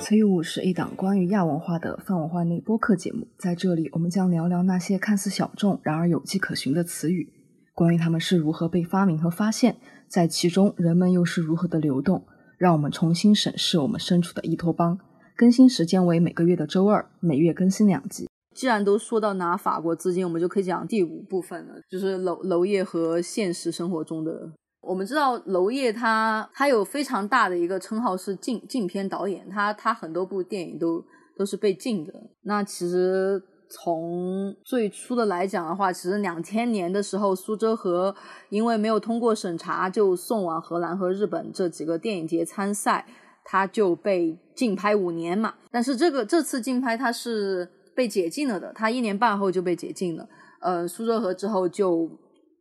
词语五是一档关于亚文化的泛文化内播客节目，在这里我们将聊聊那些看似小众，然而有迹可循的词语，关于它们是如何被发明和发现，在其中人们又是如何的流动，让我们重新审视我们身处的伊托邦。更新时间为每个月的周二，每月更新两集。既然都说到拿法国资金，我们就可以讲第五部分了，就是楼楼业和现实生活中的。我们知道娄烨他他有非常大的一个称号是禁禁片导演，他他很多部电影都都是被禁的。那其实从最初的来讲的话，其实两千年的时候，苏州河因为没有通过审查，就送往荷兰和日本这几个电影节参赛，他就被禁拍五年嘛。但是这个这次禁拍他是被解禁了的，他一年半后就被解禁了。呃，苏州河之后就。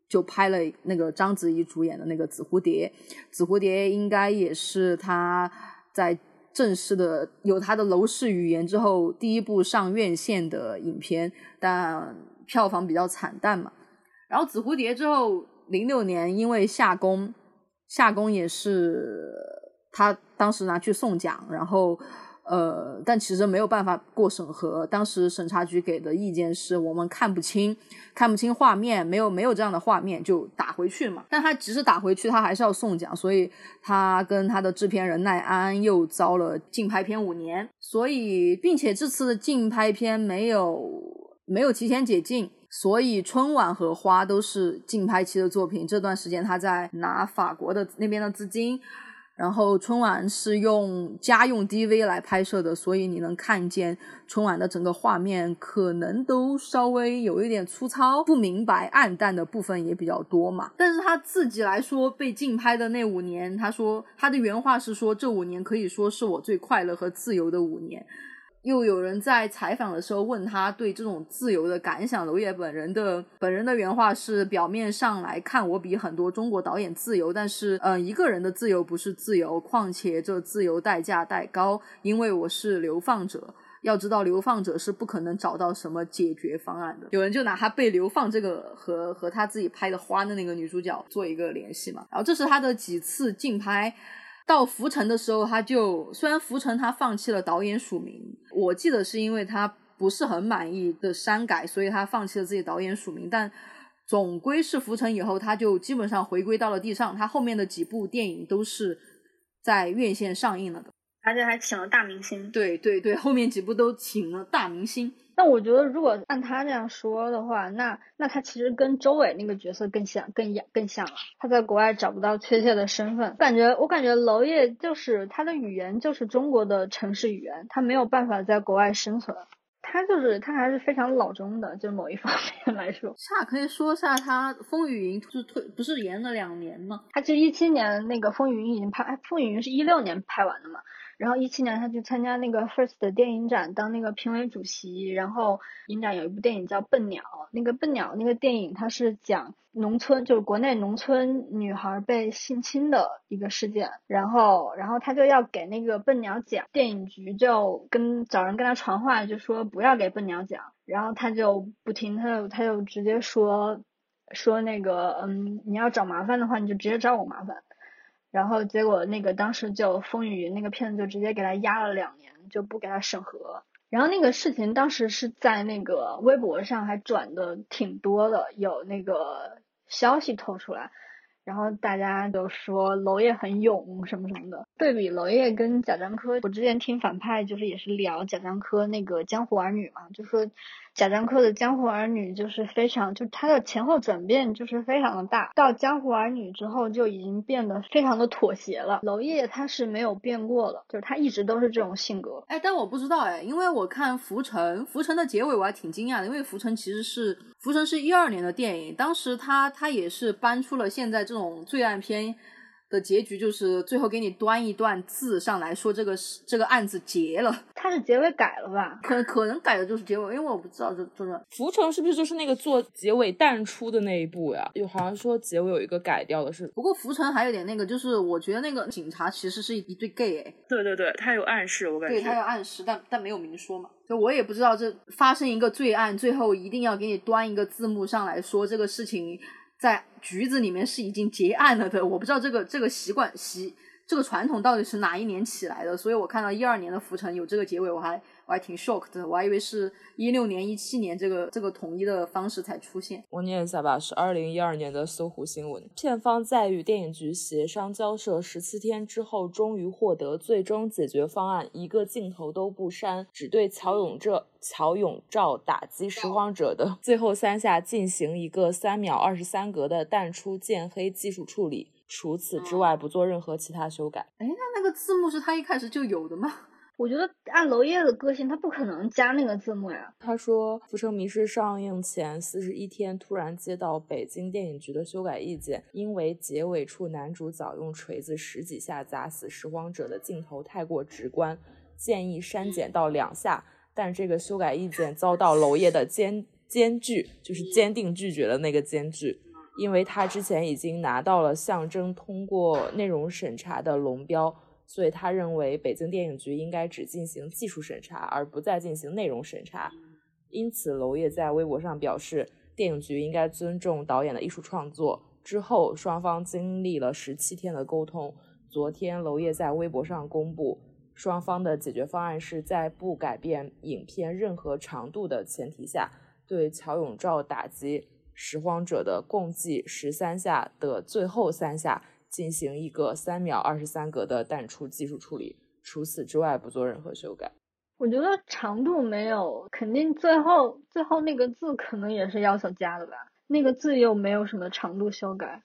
就拍了那个章子怡主演的那个《紫蝴蝶》，《紫蝴蝶》应该也是他在正式的有他的楼市语言之后第一部上院线的影片，但票房比较惨淡嘛。然后《紫蝴蝶》之后，零六年因为夏宫，夏宫也是他当时拿去送奖，然后。呃，但其实没有办法过审核。当时审查局给的意见是我们看不清，看不清画面，没有没有这样的画面就打回去嘛。但他即使打回去，他还是要送奖，所以他跟他的制片人奈安又遭了禁拍片五年。所以，并且这次的禁拍片没有没有提前解禁，所以春晚和花都是禁拍期的作品。这段时间他在拿法国的那边的资金。然后春晚是用家用 DV 来拍摄的，所以你能看见春晚的整个画面可能都稍微有一点粗糙、不明白、暗淡的部分也比较多嘛。但是他自己来说，被禁拍的那五年，他说他的原话是说，这五年可以说是我最快乐和自由的五年。又有人在采访的时候问他对这种自由的感想，娄烨本人的本人的原话是：表面上来看，我比很多中国导演自由，但是，嗯，一个人的自由不是自由，况且这自由代价太高，因为我是流放者。要知道，流放者是不可能找到什么解决方案的。有人就拿他被流放这个和和他自己拍的花的那个女主角做一个联系嘛，然后这是他的几次竞拍。到浮沉的时候，他就虽然浮沉他放弃了导演署名，我记得是因为他不是很满意的删改，所以他放弃了自己导演署名。但总归是浮沉以后，他就基本上回归到了地上。他后面的几部电影都是在院线上映了的，而且还请了大明星。对对对，后面几部都请了大明星。那我觉得，如果按他这样说的话，那那他其实跟周伟那个角色更像，更演，更像了。他在国外找不到确切的身份，感觉我感觉娄烨就是他的语言就是中国的城市语言，他没有办法在国外生存。他就是他还是非常老中的，就某一方面来说。下可以说下他《风雨云》是推不是延了两年吗？他其实一七年那个《风雨云》已经拍，《风雨云》是一六年拍完的嘛。然后一七年他去参加那个 First 的电影展当那个评委主席，然后影展有一部电影叫《笨鸟》，那个笨鸟那个电影它是讲农村，就是国内农村女孩被性侵的一个事件，然后然后他就要给那个笨鸟奖，电影局就跟找人跟他传话，就说不要给笨鸟奖，然后他就不听，他就他就直接说说那个嗯你要找麻烦的话你就直接找我麻烦。然后结果那个当时就风雨云那个片子就直接给他压了两年，就不给他审核。然后那个事情当时是在那个微博上还转的挺多的，有那个消息透出来，然后大家都说娄烨很勇什么什么的。对比娄烨跟贾樟柯，我之前听反派就是也是聊贾樟柯那个《江湖儿女》嘛，就说。贾樟柯的《江湖儿女》就是非常，就他的前后转变就是非常的大。到《江湖儿女》之后就已经变得非常的妥协了。娄烨他是没有变过了，就是他一直都是这种性格。哎，但我不知道哎，因为我看《浮沉》，《浮沉》的结尾我还挺惊讶的，因为《浮沉》其实是《浮沉》是一二年的电影，当时他他也是搬出了现在这种罪案片。的结局就是最后给你端一段字上来说这个是这个案子结了，他是结尾改了吧？可可能改的就是结尾，因为我不知道这这个浮沉是不是就是那个做结尾淡出的那一步呀？有好像说结尾有一个改掉的是，不过浮沉还有点那个，就是我觉得那个警察其实是一对 gay 哎，对对对，他有暗示，我感觉对他有暗示，但但没有明说嘛，就我也不知道这发生一个罪案，最后一定要给你端一个字幕上来说这个事情。在橘子里面是已经结案了的。我不知道这个这个习惯习这个传统到底是哪一年起来的，所以我看到一二年的浮沉有这个结尾，我还。我还挺 shocked 的，我还以为是一六年、一七年这个这个统一的方式才出现。我念一下吧，是二零一二年的搜狐新闻。片方在与电影局协商交涉十七天之后，终于获得最终解决方案，一个镜头都不删，只对乔永这乔永照打击拾荒者的最后三下进行一个三秒二十三格的淡出渐黑技术处理，除此之外不做任何其他修改。哎，那那个字幕是他一开始就有的吗？我觉得按娄烨的个性，他不可能加那个字幕呀。他说，《浮生迷事》上映前四十一天，突然接到北京电影局的修改意见，因为结尾处男主早用锤子十几下砸死拾荒者的镜头太过直观，建议删减到两下。但这个修改意见遭到娄烨的坚坚拒，就是坚定拒绝了那个坚拒，因为他之前已经拿到了象征通过内容审查的龙标。所以他认为北京电影局应该只进行技术审查，而不再进行内容审查。因此，娄烨在微博上表示，电影局应该尊重导演的艺术创作。之后，双方经历了十七天的沟通。昨天，娄烨在微博上公布，双方的解决方案是在不改变影片任何长度的前提下，对乔永照打击拾荒者的共计十三下的最后三下。进行一个三秒二十三格的淡出技术处理，除此之外不做任何修改。我觉得长度没有，肯定最后最后那个字可能也是要求加的吧。那个字又没有什么长度修改，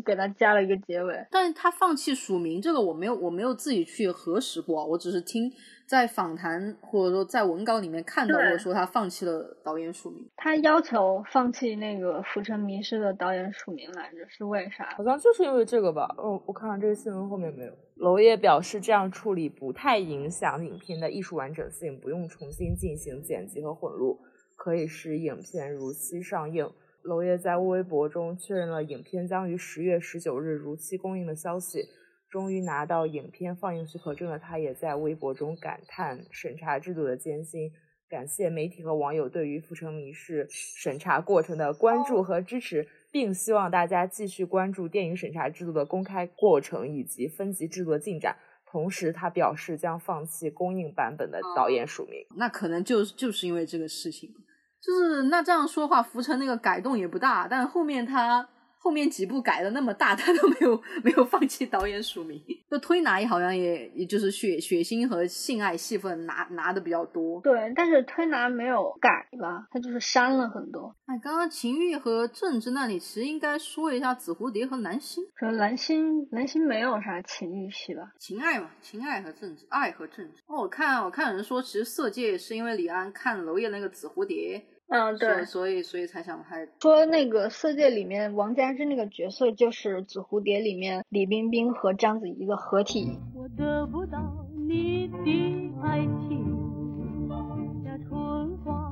给他加了一个结尾。但是他放弃署名这个我没有，我没有自己去核实过，我只是听。在访谈或者说在文稿里面看到过，说他放弃了导演署名。他要求放弃那个《浮沉迷失》的导演署名来着，是为啥？好像就是因为这个吧。哦，我看看这个新闻后面没有。娄烨表示，这样处理不太影响影片的艺术完整性，不用重新进行剪辑和混录，可以使影片如期上映。娄烨在微博中确认了影片将于十月十九日如期公映的消息。终于拿到影片放映许可证的他，也在微博中感叹审查制度的艰辛，感谢媒体和网友对于《浮城谜事》审查过程的关注和支持，并希望大家继续关注电影审查制度的公开过程以及分级制度的进展。同时，他表示将放弃公映版本的导演署名。那可能就就是因为这个事情，就是那这样说话，浮城那个改动也不大，但后面他。后面几部改的那么大，他都没有没有放弃导演署名。就推拿也好像也也就是血血腥和性爱戏份拿拿的比较多。对，但是推拿没有改吧，他就是删了很多。哎，刚刚情欲和政治那里其实应该说一下紫蝴蝶和蓝星。说蓝星蓝星没有啥情欲戏吧？情爱嘛，情爱和政治，爱和政治。哦，我看我看有人说，其实色戒是因为李安看娄烨那个紫蝴蝶。嗯，对，所以所以才想拍。说那个《色戒》里面王佳芝那个角色就是《紫蝴蝶》里面李冰冰和章子怡的合体。我得不到你的爱情，像春花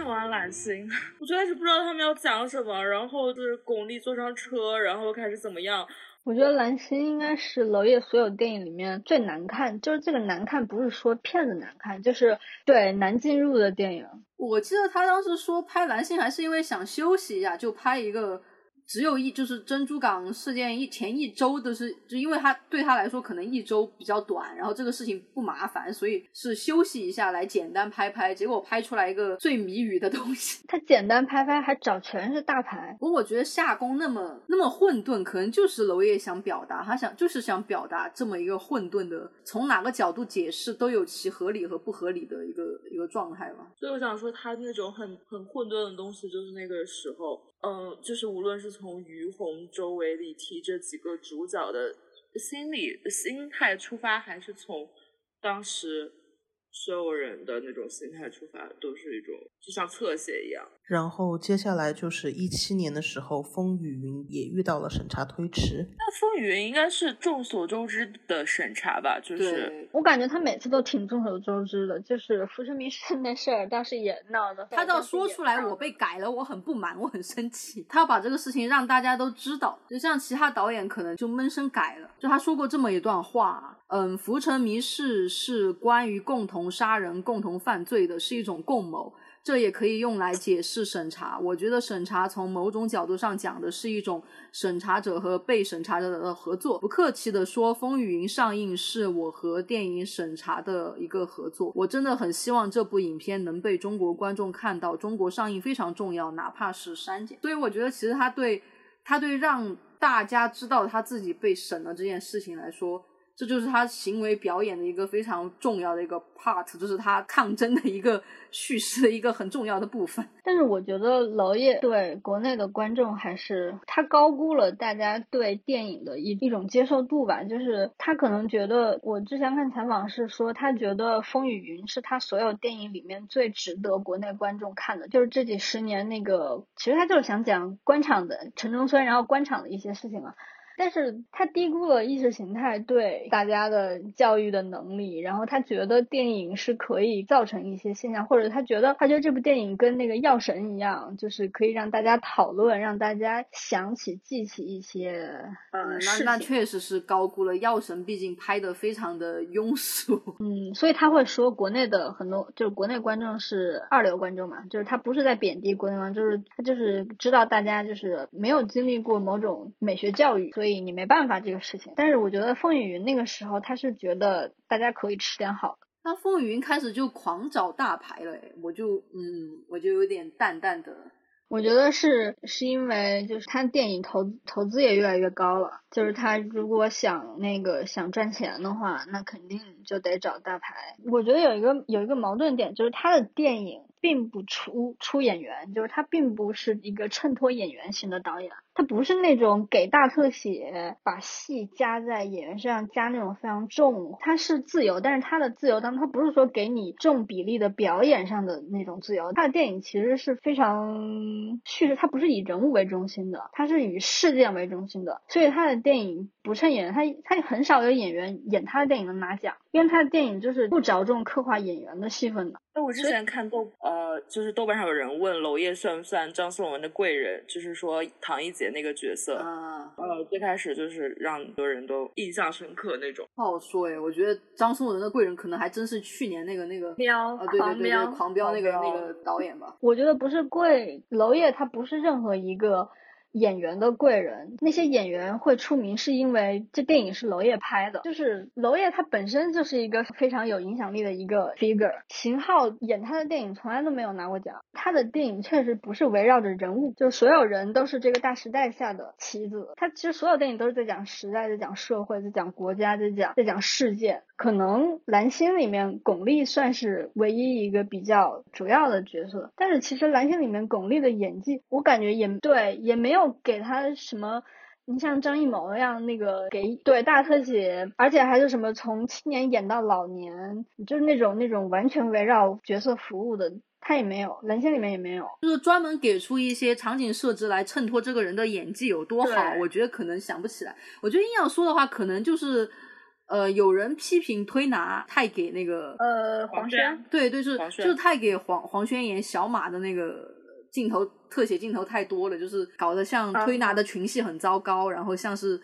看完《蓝星》，我最开始不知道他们要讲什么，然后就是巩俐坐上车，然后开始怎么样。我觉得《蓝星》应该是娄烨所有电影里面最难看，就是这个难看不是说片子难看，就是对难进入的电影。我记得他当时说拍《蓝星》还是因为想休息一下，就拍一个。只有一就是珍珠港事件一前一周都是，就因为他对他来说可能一周比较短，然后这个事情不麻烦，所以是休息一下来简单拍拍，结果拍出来一个最谜语的东西。他简单拍拍还找全是大牌，不过我觉得夏宫那么那么混沌，可能就是娄烨想表达，他想就是想表达这么一个混沌的，从哪个角度解释都有其合理和不合理的一个一个状态吧。所以我想说，他那种很很混沌的东西，就是那个时候。嗯，就是无论是从于红、周围里提这几个主角的心理心态出发，还是从当时所有人的那种心态出发，都是一种就像侧写一样。然后接下来就是一七年的时候，《风雨云》也遇到了审查推迟。那《风雨云》应该是众所周知的审查吧？就是我感觉他每次都挺众所周知的，就是《浮生迷事》那事儿倒是也闹的。他倒说出来，我被改了，我很不满，我很生气。他要把这个事情让大家都知道，就像其他导演可能就闷声改了。就他说过这么一段话，嗯，《浮城谜事》是关于共同杀人、共同犯罪的，是一种共谋。这也可以用来解释审查。我觉得审查从某种角度上讲的是一种审查者和被审查者的合作。不客气的说，《风雨云》上映是我和电影审查的一个合作。我真的很希望这部影片能被中国观众看到。中国上映非常重要，哪怕是删减。所以我觉得，其实他对他对让大家知道他自己被审了这件事情来说。这就是他行为表演的一个非常重要的一个 part，就是他抗争的一个叙事的一个很重要的部分。但是我觉得娄烨对国内的观众还是他高估了大家对电影的一一种接受度吧。就是他可能觉得，我之前看采访是说，他觉得《风雨云》是他所有电影里面最值得国内观众看的。就是这几十年那个，其实他就是想讲官场的城中村，然后官场的一些事情嘛。但是他低估了意识形态对大家的教育的能力，然后他觉得电影是可以造成一些现象，或者他觉得他觉得这部电影跟那个药神一样，就是可以让大家讨论，让大家想起记起一些呃那那确实是高估了药神，毕竟拍的非常的庸俗。嗯，所以他会说国内的很多就是国内观众是二流观众嘛，就是他不是在贬低国内观众，就是他就是知道大家就是没有经历过某种美学教育，所以。你没办法这个事情，但是我觉得风雨云那个时候他是觉得大家可以吃点好的。那风雨云开始就狂找大牌了，我就嗯，我就有点淡淡的。我觉得是是因为就是他电影投投资也越来越高了，就是他如果想那个想赚钱的话，那肯定就得找大牌。我觉得有一个有一个矛盾点，就是他的电影并不出出演员，就是他并不是一个衬托演员型的导演。他不是那种给大特写，把戏加在演员身上加那种非常重，他是自由，但是他的自由当中，他不是说给你重比例的表演上的那种自由。他的电影其实是非常叙事，他不是以人物为中心的，他是以事件为中心的，所以他的电影不衬演员，他他很少有演员演他的电影能拿奖，因为他的电影就是不着重刻画演员的戏份的。那我之前看豆呃，就是豆瓣上有人问娄烨算不算张颂文的贵人，就是说唐一杰。那个角色啊，呃，最开始就是让很多人都印象深刻那种。不好说哎，我觉得张颂文的贵人可能还真是去年那个那个喵啊，对对对对，狂飙那个那个导演吧。我觉得不是贵，娄烨他不是任何一个。演员的贵人，那些演员会出名，是因为这电影是娄烨拍的。就是娄烨他本身就是一个非常有影响力的一个 figure。秦昊演他的电影从来都没有拿过奖，他的电影确实不是围绕着人物，就是所有人都是这个大时代下的棋子。他其实所有电影都是在讲时代，在讲社会，在讲国家，在讲在讲世界。可能蓝星里面巩俐算是唯一一个比较主要的角色，但是其实蓝星里面巩俐的演技，我感觉也对，也没有给他什么，你像张艺谋那样那个给对大特写，而且还是什么从青年演到老年，就是那种那种完全围绕角色服务的，他也没有，蓝星里面也没有，就是专门给出一些场景设置来衬托这个人的演技有多好，我觉得可能想不起来，我觉得硬要说的话，可能就是。呃，有人批评推拿太给那个呃黄轩，对对，是就是太给黄黄轩演小马的那个镜头特写镜头太多了，就是搞得像推拿的群戏很糟糕，然后像是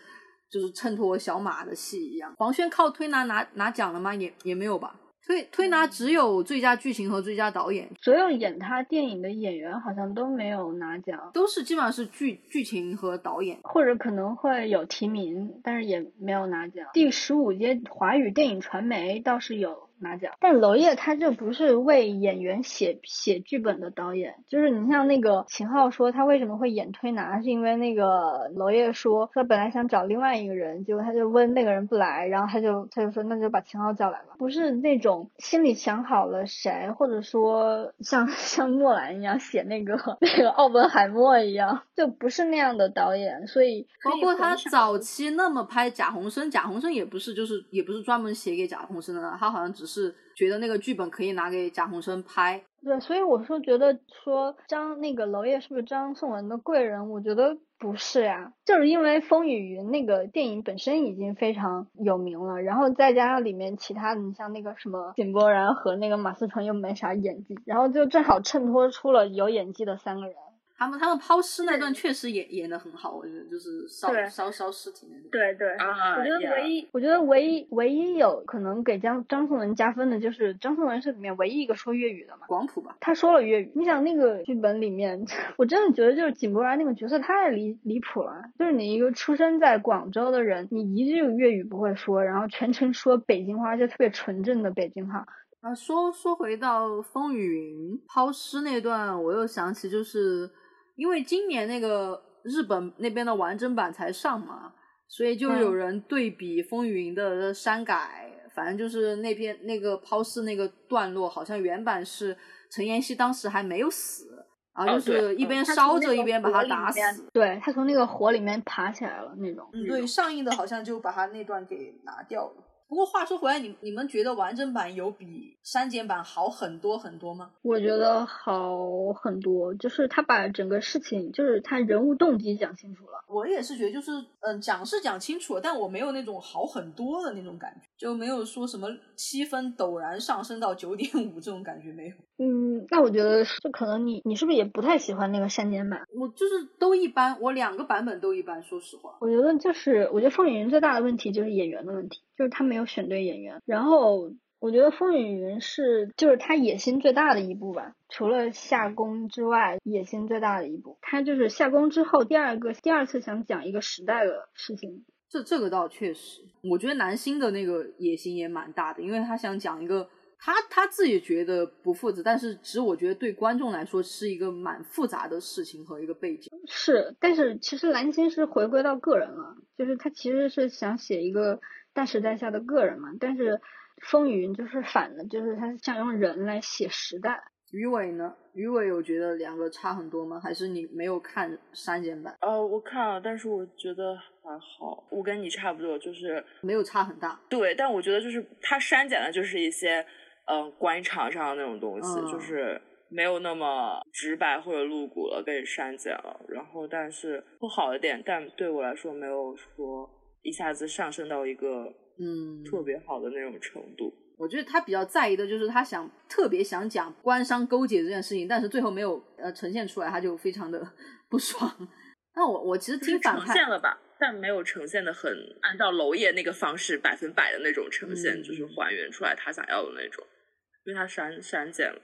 就是衬托小马的戏一样。黄轩靠推拿拿拿奖了吗？也也没有吧。推推拿只有最佳剧情和最佳导演，所有演他电影的演员好像都没有拿奖，都是基本上是剧剧情和导演，或者可能会有提名，但是也没有拿奖。第十五届华语电影传媒倒是有。拿奖，但娄烨他这不是为演员写写剧本的导演，就是你像那个秦昊说他为什么会演推拿，是因为那个娄烨说他本来想找另外一个人，结果他就问那个人不来，然后他就他就说那就把秦昊叫来吧，不是那种心里想好了谁，或者说像像诺兰一样写那个那个奥本海默一样，就不是那样的导演，所以包括他早期那么拍贾宏声，贾宏声也不是就是也不是专门写给贾宏声的，他好像只。是觉得那个剧本可以拿给贾宏声拍。对，所以我是觉得说张那个娄烨是不是张颂文的贵人？我觉得不是呀，就是因为《风雨云》那个电影本身已经非常有名了，然后再加上里面其他的，你像那个什么井柏然和那个马思纯又没啥演技，然后就正好衬托出了有演技的三个人。他们他们抛尸那段确实演演的很好，我觉得就是烧对烧烧尸体那段。对对，啊我觉得唯一，我觉得唯一唯一有可能给张张颂文加分的就是张颂文是里面唯一一个说粤语的嘛。广普吧，他说了粤语，你想那个剧本里面，我真的觉得就是井柏然那个角色太离离谱了。就是你一个出生在广州的人，你一句粤语不会说，然后全程说北京话，就特别纯正的北京话。啊，说说回到风雨云抛尸那段，我又想起，就是因为今年那个日本那边的完整版才上嘛，所以就有嗯人对比风雨云的删改，反正就是那篇那个抛尸那个段落，好像原版是陈妍希当时还没有死，然后就是一边烧着一边把他打面死。对他从那个火里面爬起来了那种。嗯，对，上映的好像就把他那段给拿掉了。不过话说回来，你你们觉得完整版有比删减版好很多很多吗？我觉得好很多，就是他把整个事情，就是他人物动机讲清楚了。我也是觉得，就是嗯，讲是讲清楚了，但我没有那种好很多的那种感觉，就没有说什么七分陡然上升到九点五这种感觉没有。嗯，那我觉得是可能你你是不是也不太喜欢那个删减版？我就是都一般，我两个版本都一般，说实话。我觉得就是，我觉得《风雨云》最大的问题就是演员的问题，就是他没有选对演员。然后我觉得《风雨云》是就是他野心最大的一部吧，除了夏宫之外，野心最大的一部。他就是夏宫之后第二个第二次想讲一个时代的事情。这这个倒确实，我觉得南星的那个野心也蛮大的，因为他想讲一个他他自己觉得不负责，但是其实我觉得对观众来说是一个蛮复杂的事情和一个背景。是，但是其实蓝星是回归到个人了，就是他其实是想写一个大时代下的个人嘛，但是风云就是反的，就是他想用人来写时代。鱼尾呢？鱼尾有觉得两个差很多吗？还是你没有看删减版，呃，我看了，但是我觉得还好，我跟你差不多，就是没有差很大？对，但我觉得就是他删减的就是一些嗯、呃官场上的那种东西，嗯就是没有那么直白或者露骨了，被删减了。然后但是不好的点，但对我来说没有说一下子上升到一个嗯，特别好的那种程度。我觉得他比较在意的就是他想特别想讲官商勾结这件事情，但是最后没有呃呈现出来，他就非常的不爽。那我我其实就是呈听反派，现了吧，但没有呈现的很按照娄烨那个方式百分百的那种呈现，嗯就是还原出来他想要的那种，因为他删删减了。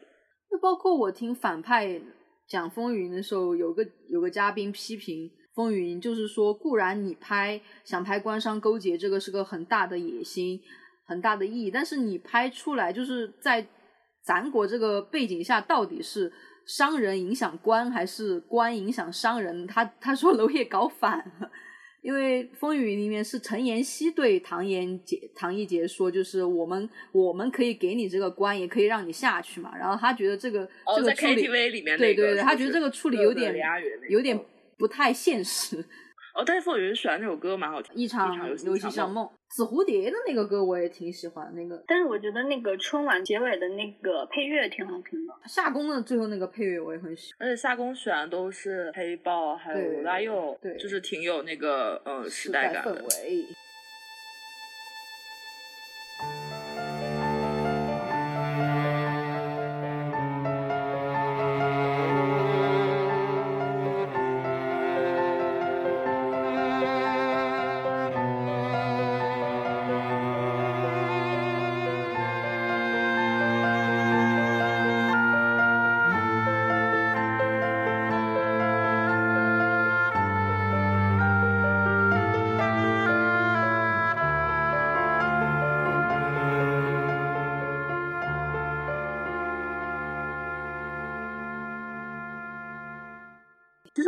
就包括我听反派讲风云的时候，有个有个嘉宾批评风云，就是说固然你拍想拍官商勾结，这个是个很大的野心，很大的意义，但是你拍出来就是在咱国这个背景下，到底是商人影响官还是官影响商人？他他说娄烨搞反了。因为《风雨云》里面是陈妍希对唐妍杰、唐艺杰说，就是我们我们可以给你这个官，也可以让你下去嘛。然后他觉得这个、这个处理 KTV 里面对对对，他觉得这个处理有点那个有点不太现实。哦，但是凤云喜欢那首歌蛮好听，一场游游戏上梦，紫蝴蝶的那个歌我也挺喜欢，那个但是我觉得那个春晚结尾的那个配乐挺好听的。夏宫的最后那个配乐我也很喜欢。而且夏宫选的都是黑豹，还有对罗大佑，对就是挺有那个呃时代代感的。氛围。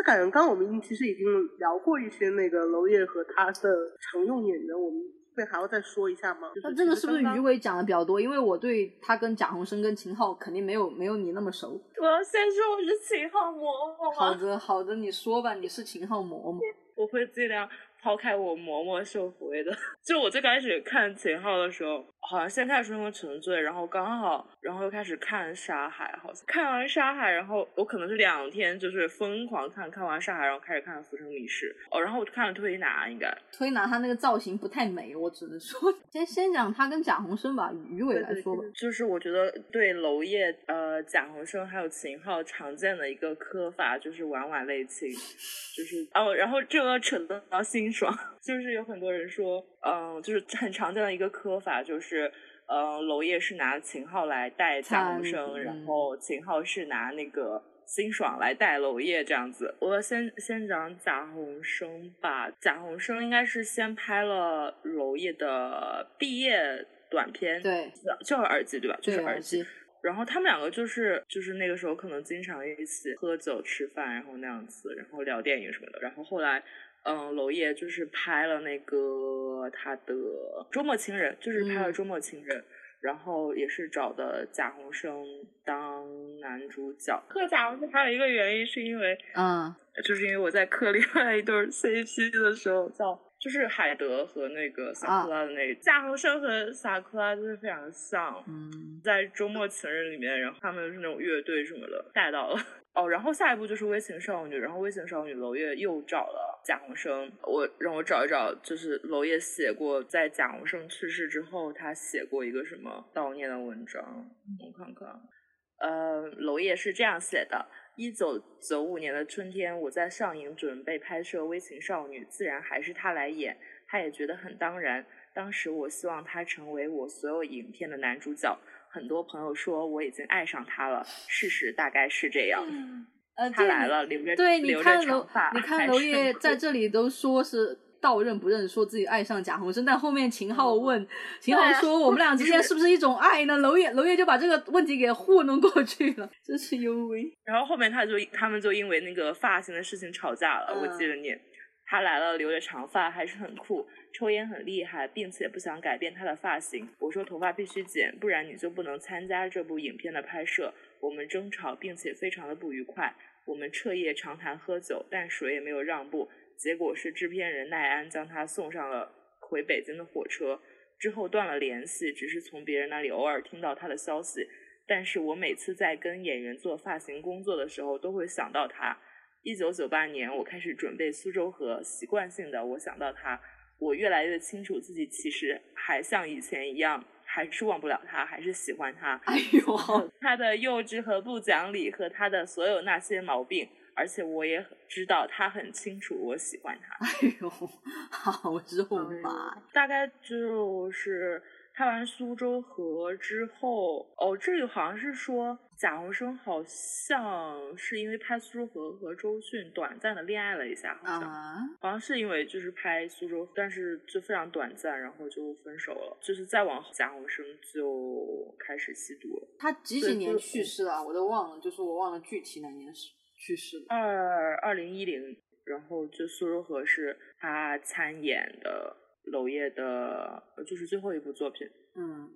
感觉刚刚我们其实已经聊过一些那个娄烨和他的常用演员，我们这边还要再说一下吗？就那这个是不是其实刚刚于伟讲的比较多？因为我对他跟贾宏声跟秦昊肯定没有没有你那么熟。我要先说我是秦昊嬷嬷好的好的，你说吧，你是秦昊嬷嬷。我会尽量抛开我嬷嬷受回的，就我最开始看秦昊的时候，好像先看《春风沉醉》，然后刚好，然后又开始看《沙海》，好像看完《沙海》，然后我可能是两天就是疯狂看，看完《沙海》，然后开始看《浮生迷事》，哦，然后我看了《推拿》，应该推拿他那个造型不太美，我只能说，先先讲他跟贾宏声吧，鱼尾来说吧，就是我觉得对娄烨、呃贾宏声还有秦昊常见的一个磕法就是晚晚泪倾，就是哦，然后这个扯到心。爽，就是有很多人说，嗯，就是很常见的一个磕法，就是，嗯，娄烨是拿秦昊来带贾宏声，然后秦昊是拿那个辛爽来带娄烨这样子。我先先讲贾宏声吧，贾宏声应该是先拍了娄烨的毕业短片，对，就是耳机对吧？就是耳机。然后他们两个就是就是那个时候可能经常一起喝酒吃饭，然后那样子，然后聊电影什么的。然后后来。嗯，娄烨就是拍了那个他的《周末情人》，就是拍了《周末情人》，然后也是找的贾宏声当男主角。磕贾宏声还有一个原因是因为，嗯，就是因为我在磕另外一对 CP 的时候，叫就是海德和那个萨库拉的那个贾宏声和萨库拉就是非常像。嗯，在《周末情人》里面，然后他们是那种乐队什么的带到了。哦，然后下一步就是《微情少女》，然后《微情少女》娄烨又找了贾宏声，我让我找一找，就是娄烨写过在贾宏声去世之后，他写过一个什么悼念的文章，我看看，呃，娄烨是这样写的：一九九五年的春天，我在上影准备拍摄《微情少女》，自然还是他来演，他也觉得很当然。当时我希望他成为我所有影片的男主角。很多朋友说我已经爱上他了，事实大概是这样。呃，他来了，留着对，你看娄，你看娄烨在这里都说是道认不认，说自己爱上贾宏声，但后面秦昊问，秦昊说我们俩 之间是不是一种爱呢？娄烨娄烨就把这个问题给糊弄过去了，真是幽微。然后后面他就他们就因为那个发型的事情吵架了，我记得你。他来了，留着长发还是很酷，抽烟很厉害，并且不想改变他的发型。我说头发必须剪，不然你就不能参加这部影片的拍摄。我们争吵，并且非常的不愉快。我们彻夜长谈喝酒，但谁也没有让步。结果是制片人奈安将他送上了回北京的火车，之后断了联系，只是从别人那里偶尔听到他的消息。但是我每次在跟演员做发型工作的时候，都会想到他。一九九八年，我开始准备苏州河，习惯性的我想到他，我越来越清楚自己其实还像以前一样，还是忘不了他，还是喜欢他。哎呦，他的幼稚和不讲理，和他的所有那些毛病，而且我也知道他很清楚我喜欢他。哎呦，好肉麻，大概就是。拍完苏州河之后，哦，这里好像是说贾宏声好像是因为拍苏州河和周迅短暂的恋爱了一下，好像，好像是因为就是拍苏州，但是就非常短暂，然后就分手了。就是再往后，贾宏声就开始吸毒了。他几几年去世了？我都忘了，就是我忘了具体哪年是去世了。二二零一零，然后就苏州河是他参演的。娄烨的，就是最后一部作品。嗯，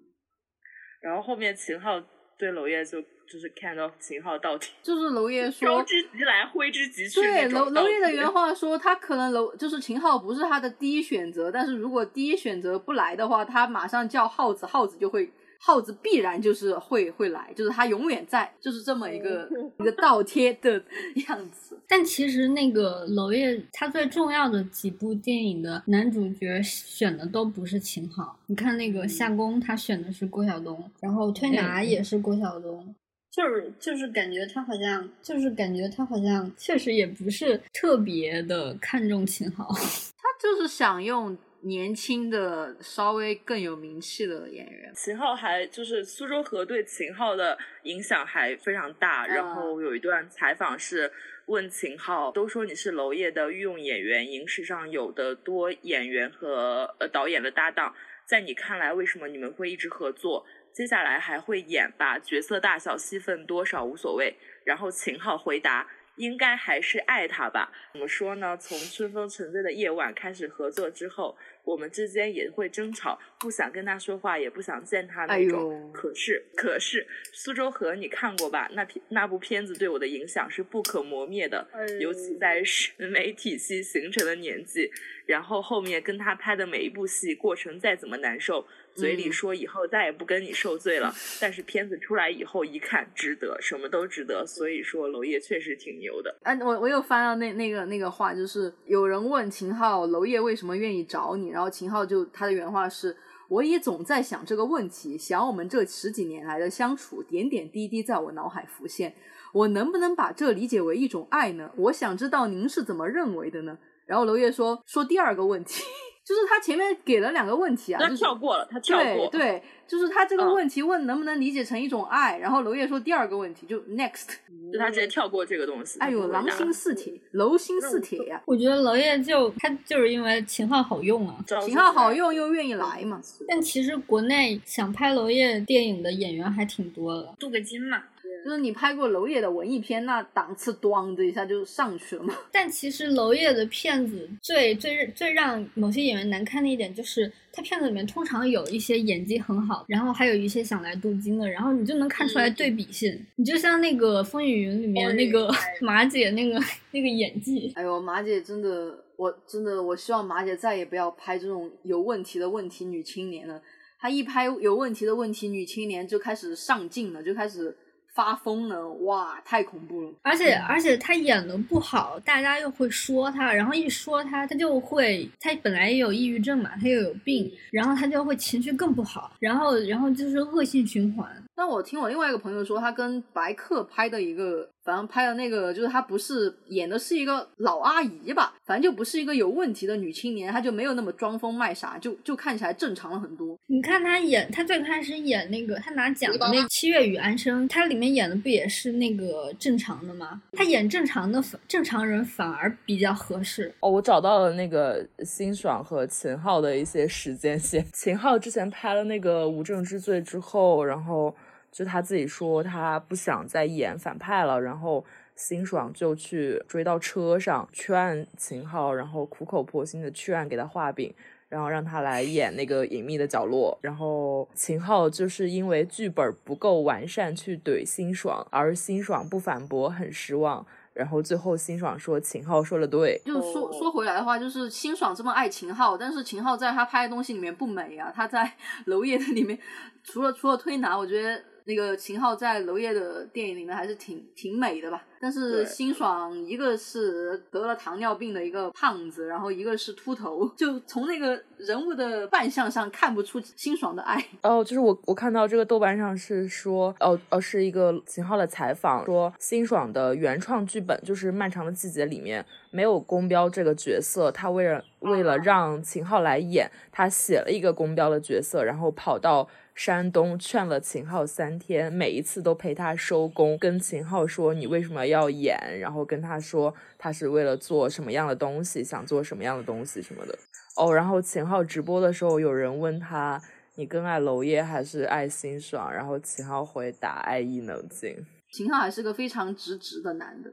然后后面秦昊对娄烨就就是看到秦昊到底，就是娄烨说招之即来，挥之即去。对，娄娄烨的原话说，他可能娄就是秦昊不是他的第一选择，但是如果第一选择不来的话，他马上叫耗子，耗子就会。耗子必然就是会会来，就是他永远在，就是这么一个 一个倒贴的样子。但其实那个娄烨他最重要的几部电影的男主角选的都不是秦昊。你看那个夏宫，他选的是郭晓东，然后推拿也是郭晓东，就是就是感觉他好像就是感觉他好像确实也不是特别的看重秦昊，他就是想用。年轻的稍微更有名气的演员，秦昊还就是苏州河对秦昊的影响还非常大。然后有一段采访是问秦昊，都说你是娄烨的御用演员，影史上有的多演员和呃导演的搭档，在你看来为什么你们会一直合作？接下来还会演吧？角色大小、戏份多少无所谓。然后秦昊回答。应该还是爱他吧？怎么说呢？从春风沉醉的夜晚开始合作之后，我们之间也会争吵，不想跟他说话，也不想见他那种。哎、可是，可是苏州河你看过吧？那片那部片子对我的影响是不可磨灭的，哎、尤其在审 美体系形成的年纪。然后后面跟他拍的每一部戏，过程再怎么难受，嘴里说以后再也不跟你受罪了，嗯、但是片子出来以后一看，值得，什么都值得。所以说，娄烨确实挺牛的。哎、啊，我我又翻到那那个那个话，就是有人问秦昊娄烨为什么愿意找你，然后秦昊就他的原话是。我也总在想这个问题，想我们这十几年来的相处，点点滴滴在我脑海浮现。我能不能把这理解为一种爱呢？我想知道您是怎么认为的呢？然后娄烨说说第二个问题，就是他前面给了两个问题啊，他跳过了，他跳过，对对，就是他这个问题问能不能理解成一种爱，嗯、然后娄烨说第二个问题就 next，就他直接跳过这个东西。哎呦，狼心似铁，楼心似铁呀、啊！我觉得娄烨就他就是因为秦昊好用啊，秦昊好用又愿意来嘛。但其实国内想拍娄烨电影的演员还挺多的，镀个金嘛。就是你拍过娄烨的文艺片，那档次咣的一下就上去了嘛。但其实娄烨的片子最最最让某些演员难看的一点，就是他片子里面通常有一些演技很好，然后还有一些想来镀金的，然后你就能看出来对比性。嗯、你就像那个《风雨云》里面那个 马姐那个那个演技，哎呦，马姐真的，我真的我希望马姐再也不要拍这种有问题的问题女青年了。她一拍有问题的问题女青年就开始上镜了，就开始。发疯了，哇，太恐怖了！而且而且他演的不好，大家又会说他，然后一说他，他就会，他本来也有抑郁症嘛，他又有病，然后他就会情绪更不好，然后然后就是恶性循环。但我听我另外一个朋友说，他跟白客拍的一个，反正拍的那个，就是他不是演的是一个老阿姨吧，反正就不是一个有问题的女青年，她就没有那么装疯卖傻，就就看起来正常了很多。你看他演，他最开始演那个他拿奖的那《七月与安生》，他里面演的不也是那个正常的吗？他演正常的正常人反而比较合适。哦，我找到了那个辛爽和秦昊的一些时间线。秦昊之前拍了那个《无证之罪》之后，然后。就他自己说他不想再演反派了，然后辛爽就去追到车上劝秦昊，然后苦口婆心的劝给他画饼，然后让他来演那个隐秘的角落。然后秦昊就是因为剧本不够完善去怼辛爽，而辛爽不反驳，很失望。然后最后辛爽说秦昊说的对，就说说回来的话，就是辛爽这么爱秦昊，但是秦昊在他拍的东西里面不美啊。他在 娄烨的里面，除了除了推拿，我觉得。那个秦昊在娄烨的电影里面还是挺挺美的吧，但是辛爽一个是得了糖尿病的一个胖子，然后一个是秃头，就从那个人物的扮相上看不出辛爽的爱。哦，就是我我看到这个豆瓣上是说，哦哦是一个秦昊的采访，说辛爽的原创剧本就是《漫长的季节》里面没有公标这个角色，他为了为了让秦昊来演，他写了一个公标的角色，然后跑到。山东劝了秦昊三天，每一次都陪他收工，跟秦昊说你为什么要演，然后跟他说他是为了做什么样的东西，想做什么样的东西什么的。哦，然后秦昊直播的时候，有人问他你更爱娄烨还是爱辛爽，然后秦昊回答爱意能静。秦昊还是个非常直直的男的。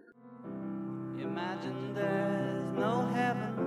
Imagine there's no heaven.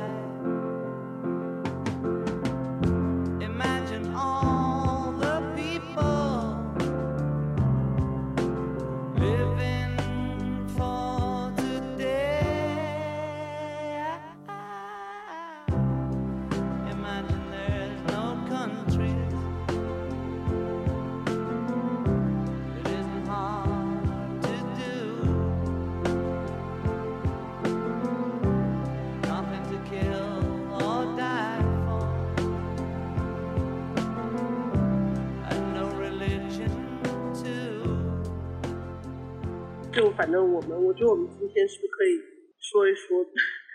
反正我们，我觉得我们今天是不是可以说一说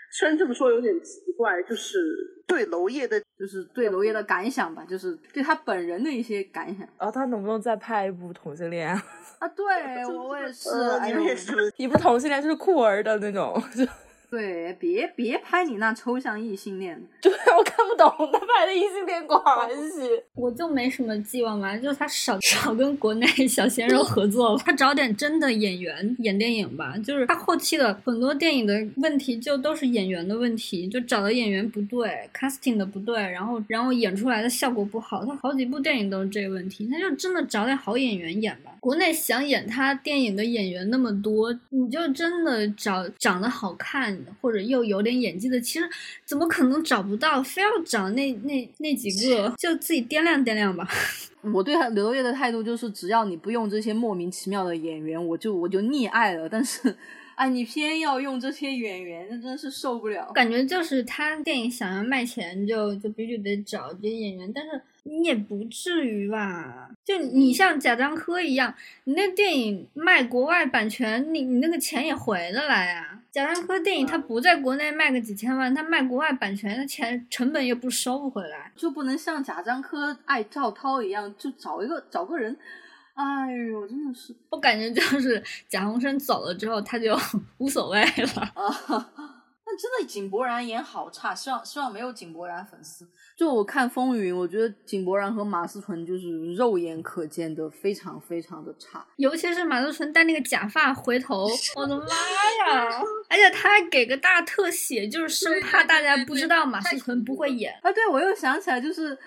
虽然这么说有点奇怪，就是对娄烨的就是对娄烨的感想吧，就是对他本人的一些感想然后他能不能再拍一部同性恋？啊。对我 我也是，呃哎呦你们也是一部同性恋就是酷儿的那种，就 对，别别拍你那抽象异性恋，对我看不懂他拍的异性恋关系。我就没什么寄望吧，就是他少 少跟国内小鲜肉合作，他找点真的演员演电影吧。就是他后期的很多电影的问题就都是演员的问题，就找的演员不对，casting 的不对，然后然后演出来的效果不好。他好几部电影都是这个问题，他就真的找点好演员演吧。国内想演他电影的演员那么多，你就真的找长得好看或者又有点演技的，其实怎么可能找不到？非要找那那那几个，就自己掂量掂量吧。我对他刘烨的态度就是，只要你不用这些莫名其妙的演员，我就我就溺爱了。但是，哎，你偏要用这些演员，那真是受不了。感觉就是他电影想要卖钱就，就必须得找这些演员，但是你也不至于吧？就你像贾樟柯一样，你那电影卖国外版权，你你那个钱也回得来啊。贾樟柯电影他不在国内卖个几千万，他卖国外版权，的钱成本又不收不回来。就不能像贾樟柯爱赵涛一样，就找一个找个人。哎呦，真的是我感觉就是贾宏声走了之后，他就无所谓了。啊！那真的井柏然演好差，希望希望没有井柏然粉丝。就我看《风云》，我觉得井柏然和马思纯就是肉眼可见的非常非常的差。尤其是马思纯戴那个假发回头，我的妈呀！而且他还给个大特写，就是生怕大家不知道马思纯不会演。啊，对，我又想起来，就是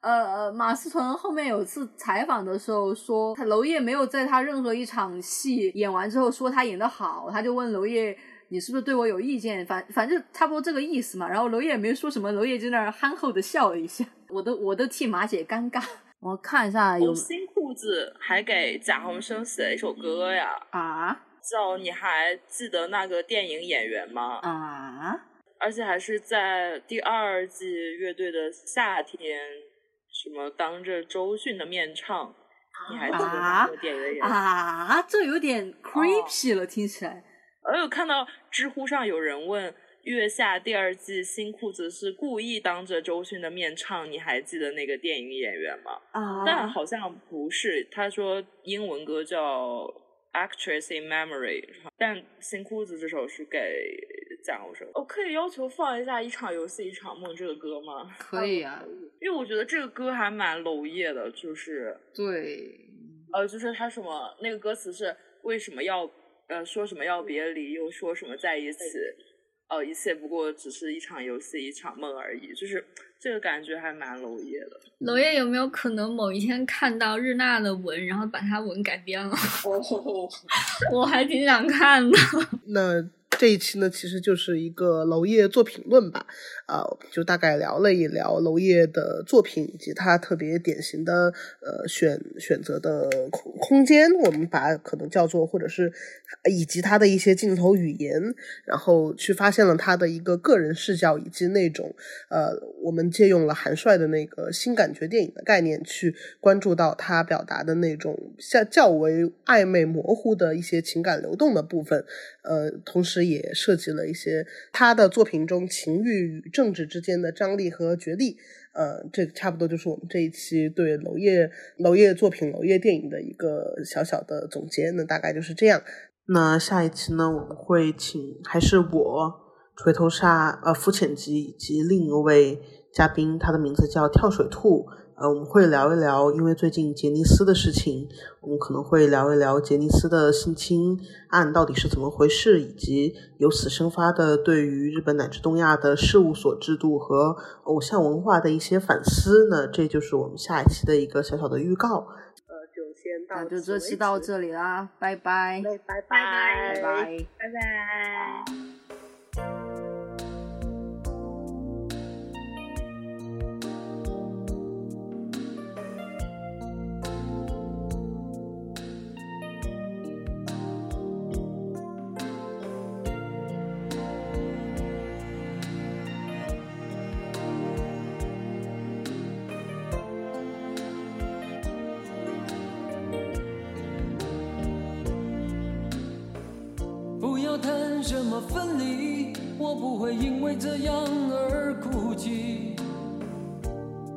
呃，马思纯后面有次采访的时候说，他娄烨没有在他任何一场戏演完之后说他演得好，他就问娄烨。你是不是对我有意见？反反正差不多这个意思嘛。然后娄烨也没说什么，娄烨就那儿憨厚的笑了一下，我都我都替马姐尴尬。我看一下有哦，新裤子还给贾宏声写了一首歌呀，啊叫《你还记得那个电影演员吗》？啊而且还是在第二季乐队的夏天，什么当着周迅的面唱。你还记得那个电影演员？啊！这有点哦 creepy 了，听起来。我有看到知乎上有人问《月下》第二季新裤子是故意当着周迅的面唱，你还记得那个电影演员吗？啊但好像不是，他说英文歌叫《Actress in Memory》，但新裤子这首是给贾宏声。我可以要求放一下《一场游戏一场梦》这个歌吗？可以啊，因为我觉得这个歌还蛮娄烨的，就是对，呃，就是他什么那个歌词是为什么要呃说什么要别离，又说什么在一起，呃，一切不过只是一场游戏，一场梦而已，就是这个感觉还蛮娄烨的。娄烨有没有可能某一天看到日娜的文，然后把他文改编了？我还挺想看的。那这一期呢，其实就是一个娄烨作品论吧，啊、就大概聊了一聊娄烨的作品以及他特别典型的呃选选择的空空间，我们把可能叫做或者是以及他的一些镜头语言，然后去发现了他的一个个人视角以及那种呃，我们借用了韩帅的那个新感觉电影的概念去关注到他表达的那种较较为暧昧模糊的一些情感流动的部分，呃，同时也涉及了一些他的作品中情欲与政治之间的张力和角力。呃，这差不多就是我们这一期对娄烨娄烨作品、娄烨电影的一个小小的总结。那大概就是这样。那下一期呢，我们会请还是我锤头鲨呃肤浅级以及另一位嘉宾，他的名字叫跳水兔。呃，我们会聊一聊，因为最近杰尼斯的事情，我们可能会聊一聊杰尼斯的性侵案到底是怎么回事，以及由此生发的对于日本乃至东亚的事务所制度和偶像文化的一些反思。那这就是我们下一期的一个小小的预告。呃，就先到那就这期到这里啦，拜拜，拜拜拜拜。拜拜。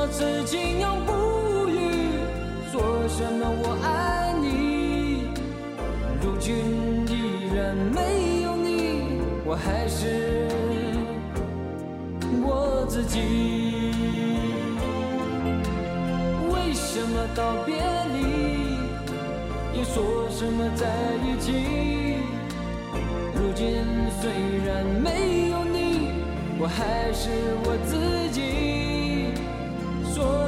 说什么此情永不渝，说什么我爱你。如今依然没有你，我还是我自己。为什么道别离，又说什么在一起？如今虽然没有你，我还是我自己。